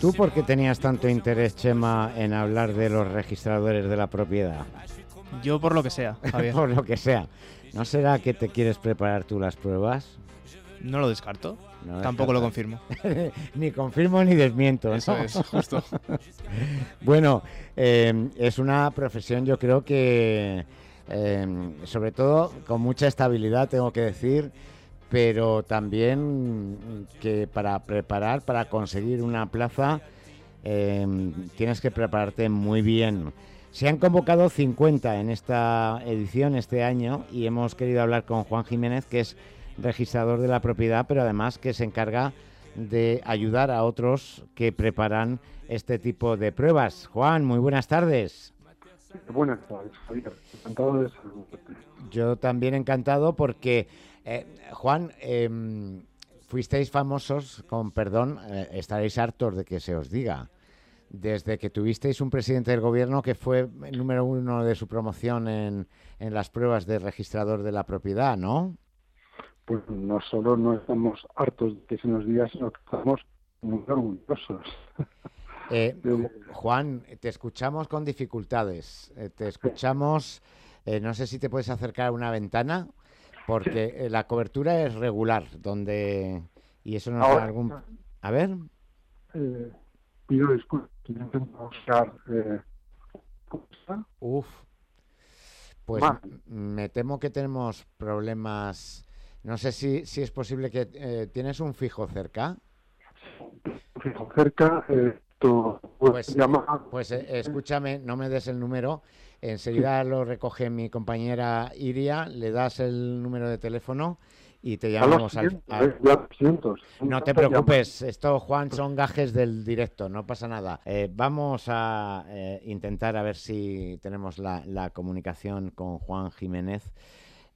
¿Tú por qué tenías tanto interés, Chema, en hablar de los registradores de la propiedad? Yo por lo que sea, Javier. por lo que sea. ¿No será que te quieres preparar tú las pruebas? No lo descarto. Tampoco lo confirmo. ni confirmo ni desmiento. Eso es, justo. bueno, eh, es una profesión yo creo que, eh, sobre todo, con mucha estabilidad, tengo que decir, pero también que para preparar, para conseguir una plaza, eh, tienes que prepararte muy bien. Se han convocado 50 en esta edición este año y hemos querido hablar con Juan Jiménez, que es registrador de la propiedad, pero además que se encarga de ayudar a otros que preparan este tipo de pruebas. Juan, muy buenas tardes. Buenas tardes, Javier. Encantado de saludarte. Yo también encantado porque, eh, Juan, em, fuisteis famosos, con perdón, eh, estaréis hartos de que se os diga, desde que tuvisteis un presidente del gobierno que fue el número uno de su promoción en, en las pruebas de registrador de la propiedad, ¿no? pues no solo no estamos hartos de que se nos diga, sino que estamos muy orgullosos. Eh, Juan, te escuchamos con dificultades. Eh, te escuchamos, eh, no sé si te puedes acercar a una ventana, porque la cobertura es regular, donde y eso nos da algún. A ver. pido disculpas, buscar. Uf. Pues me temo que tenemos problemas no sé si, si es posible que eh, tienes un fijo cerca. Fijo cerca, eh, pues, pues eh, escúchame, no me des el número. Enseguida lo recoge mi compañera Iria, le das el número de teléfono y te llamamos al... No te preocupes, esto, Juan, son gajes del directo, no pasa nada. vamos a intentar a ver si tenemos la, la comunicación con Juan Jiménez.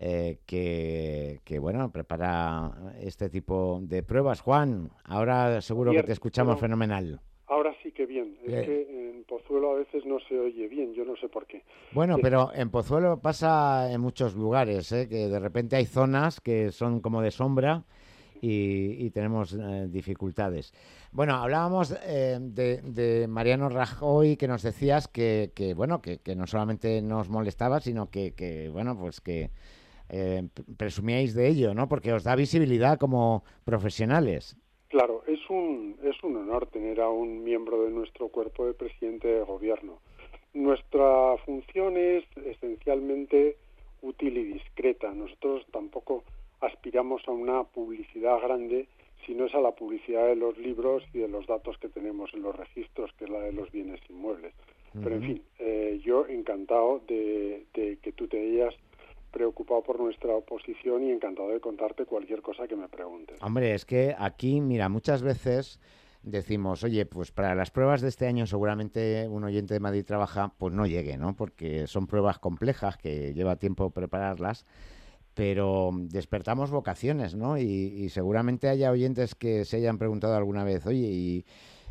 Eh, que, bueno, prepara este tipo de pruebas. Juan, ahora seguro que te escuchamos fenomenal. Sí que bien. Es eh. que en Pozuelo a veces no se oye bien, yo no sé por qué. Bueno, pero en Pozuelo pasa en muchos lugares, ¿eh? que de repente hay zonas que son como de sombra y, tenemos dificultades. Bueno, hablábamos de, Mariano Rajoy, que nos decías que, bueno, que, no solamente nos molestaba, sino que, que bueno, pues que eh, presumíais de ello, ¿no? Porque os da visibilidad como profesionales. Claro, es un, es un honor tener a un miembro de nuestro cuerpo de presidente de gobierno. Nuestra función es esencialmente útil y discreta. Nosotros tampoco aspiramos a una publicidad grande, sino es a la publicidad de los libros y de los datos que tenemos en los registros, que es la de los bienes inmuebles. Pero en fin, eh, yo encantado de, de que tú te hayas preocupado por nuestra oposición y encantado de contarte cualquier cosa que me preguntes. Hombre, es que aquí, mira, muchas veces decimos, oye, pues para las pruebas de este año seguramente un oyente de Madrid trabaja, pues no llegue, ¿no? Porque son pruebas complejas que lleva tiempo prepararlas, pero despertamos vocaciones, ¿no? Y, seguramente haya oyentes que se hayan preguntado alguna vez, oye, ¿y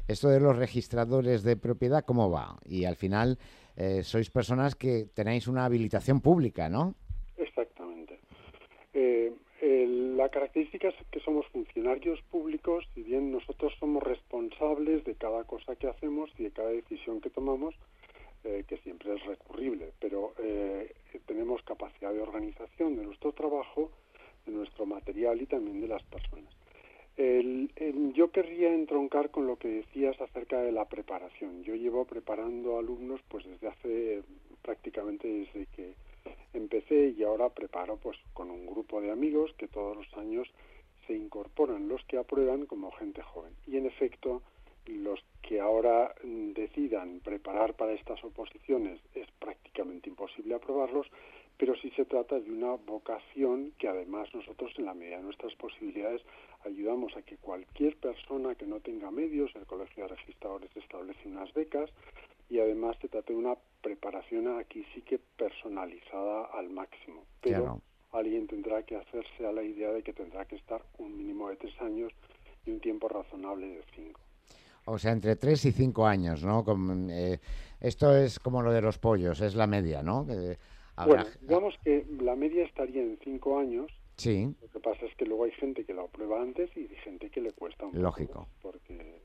esto de los registradores de propiedad cómo va? Y al final eh, sois personas que tenéis una habilitación pública, ¿no? Eh, la característica es que somos funcionarios públicos, y bien nosotros somos responsables de cada cosa que hacemos y de cada decisión que tomamos, eh, que siempre es recurrible, pero eh, tenemos capacidad de organización de nuestro trabajo, de nuestro material y también de las personas. yo querría entroncar con lo que decías acerca de la preparación. Yo llevo preparando alumnos pues desde hace prácticamente desde ahora preparo pues con un grupo de amigos que todos los años se incorporan los que aprueban como gente joven. Y en efecto, los que ahora mm, decidan preparar para estas oposiciones es prácticamente imposible aprobarlos, pero sí se trata de una vocación que además nosotros en la medida de nuestras posibilidades ayudamos a que cualquier persona que no tenga medios, el Colegio de Registradores establece unas becas, y además se trata de una preparación aquí sí que personalizada al máximo. Pero alguien tendrá que hacerse a la idea de que tendrá que estar un mínimo de tres años y un tiempo razonable de cinco. O sea, entre tres y cinco años, ¿no? Eh, esto es como lo de los pollos, es la media, ¿no? Bueno, digamos que la media estaría en cinco años. Sí. Lo que pasa es que luego hay gente que la aprueba antes y hay gente que le cuesta un Lógico. porque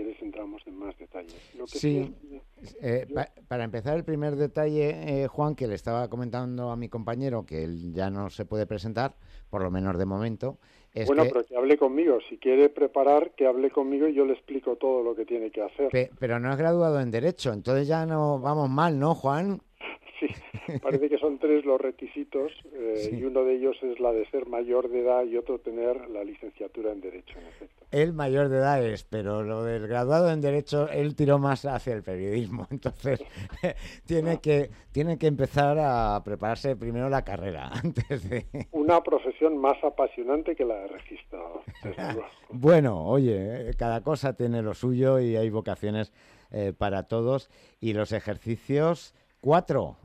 entonces entramos en más detalles. sí, eh, para empezar el primer detalle, eh, Juan, que le estaba comentando a mi compañero que él ya no se puede presentar, por lo menos de momento. Es bueno, pero que hable conmigo. Si quiere preparar, que hable conmigo y yo le explico todo lo que tiene que hacer. pero no es graduado en Derecho, entonces ya no vamos mal, ¿no, Juan? Parece que son tres los requisitos eh, y uno de ellos es la de ser mayor de edad y otro tener la licenciatura en Derecho, en efecto. Él mayor de edad es, pero lo del graduado en Derecho, él tiró más hacia el periodismo. Entonces, tiene, que, tiene que empezar a prepararse primero la carrera antes de... Una profesión más apasionante que la de registrador. bueno, oye, cada cosa tiene lo suyo y hay vocaciones eh, para todos. Y los ejercicios, cuatro.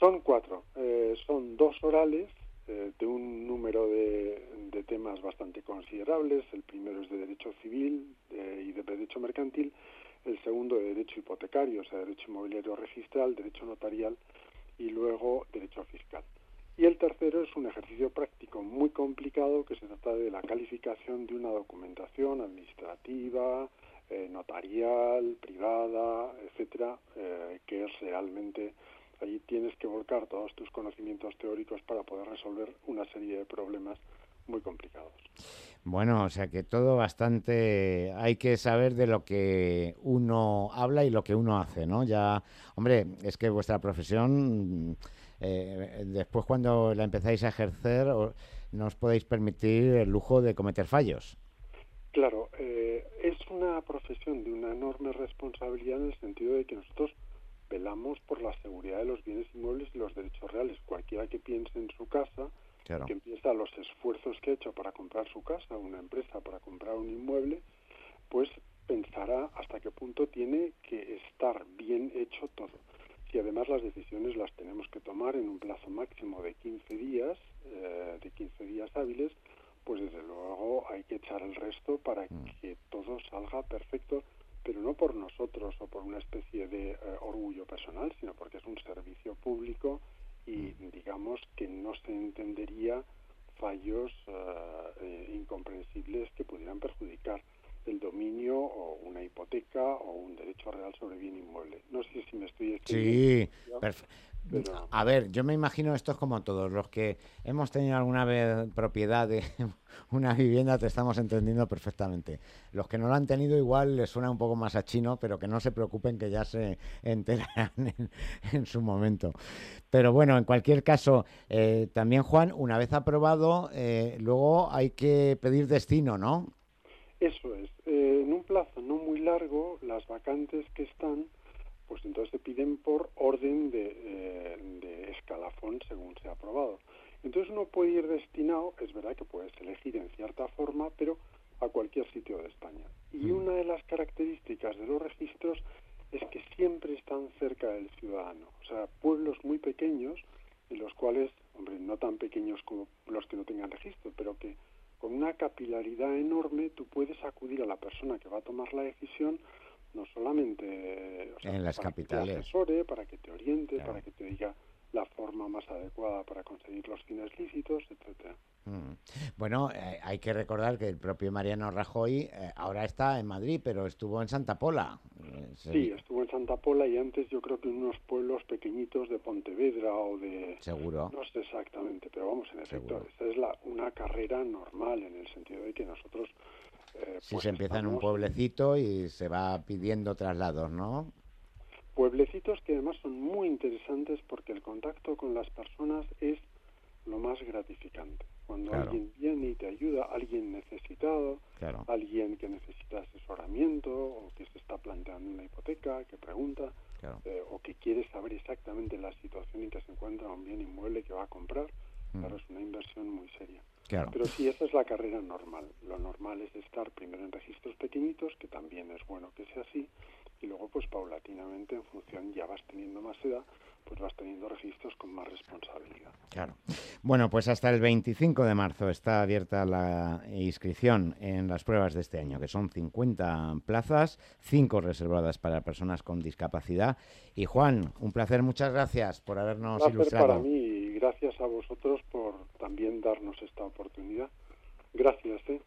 Son cuatro. Eh, son dos orales eh, de un número de, temas bastante considerables. El primero es de derecho civil eh, y de derecho mercantil. El segundo de derecho hipotecario, o sea, derecho inmobiliario registral, derecho notarial y luego derecho fiscal. Y el tercero es un ejercicio práctico muy complicado que se trata de la calificación de una documentación administrativa, notarial, privada, etcétera, que es realmente Allí tienes que volcar todos tus conocimientos teóricos para poder resolver una serie de problemas muy complicados. Bueno, o sea que todo bastante hay que saber de lo que uno habla y lo que uno hace, ¿no? Ya, hombre, es que vuestra profesión, eh, después cuando la empezáis a ejercer, no os podéis permitir el lujo de cometer fallos. Claro, eh, es una profesión de una enorme responsabilidad en el sentido de que nosotros velamos por la seguridad de los bienes inmuebles y los derechos reales. Cualquiera que piense en su casa, que empieza los esfuerzos que ha hecho para comprar su casa, una empresa para comprar un inmueble, pues pensará hasta qué punto tiene que estar bien hecho todo. Si además las decisiones las tenemos que tomar en un plazo máximo de 15 días, eh, de 15 días hábiles, pues desde luego hay que echar el resto para mm. que todo salga perfecto pero no por nosotros o por una especie de eh, orgullo personal, sino porque es un servicio público y mm. digamos que no se entendería fallos eh, eh, incomprensibles que pudieran perjudicar el dominio o una hipoteca o un derecho real sobre bien inmueble. No sé si me estoy. Sí, perfecto. A ver, yo me imagino esto es como todos los que hemos tenido alguna vez propiedad de una vivienda, te estamos entendiendo perfectamente. Los que no lo han tenido igual les suena un poco más a chino, pero que no se preocupen que ya se enterarán en, su momento. Pero bueno, en cualquier caso, eh, también Juan, una vez aprobado, eh, luego hay que pedir destino, ¿no? Eso es. Eh, en un plazo no muy largo, las vacantes que están pues entonces se piden por orden eh, de, escalafón según se ha aprobado. Entonces uno puede ir destinado, es verdad que puedes elegir en cierta forma, pero a cualquier sitio de España. Y mm. una de las características de los registros es que siempre están cerca del ciudadano. O sea, pueblos muy pequeños, en los cuales, hombre, no tan pequeños como los que no tengan registro, pero que con una capilaridad enorme tú puedes acudir a la persona que va a tomar la decisión no solamente en las para capitales. Que te asesore, para que te oriente, para que te diga la forma más adecuada para conseguir los fines lícitos, etcétera. Mm. Bueno, eh, hay que recordar que el propio Mariano Rajoy eh, ahora está en Madrid, pero estuvo en Santa Pola. Eh, sí, estuvo en Santa Pola y antes yo creo que en unos pueblos pequeñitos de Pontevedra o de... Seguro. No sé exactamente, pero vamos, en efecto, esta es la, una carrera normal en el sentido de que nosotros eh, si pues se empieza en un pueblecito y se va pidiendo traslados, ¿no? Pueblecitos que además son muy interesantes porque el contacto con las personas es lo más gratificante. Cuando alguien viene y te ayuda, alguien necesitado, alguien que necesita asesoramiento o que se está planteando una hipoteca, que pregunta, eh, o que quiere saber exactamente la situación en que se encuentra un bien inmueble que va a comprar, claro, mm. es una seria. Pero sí, esa es la carrera normal. Lo normal es estar primero en registros pequeñitos, que también es bueno que sea así, y luego pues paulatinamente en función ya vas teniendo más edad, pues vas teniendo registros con más responsabilidad. Claro. Bueno, pues hasta el 25 de marzo está abierta la inscripción en las pruebas de este año, que son 50 plazas, 5 reservadas para personas con discapacidad. Y Juan, un placer, muchas gracias por habernos un placer ilustrado. para mí y gracias a vosotros por también darnos esta oportunidad. Gracias. ¿eh?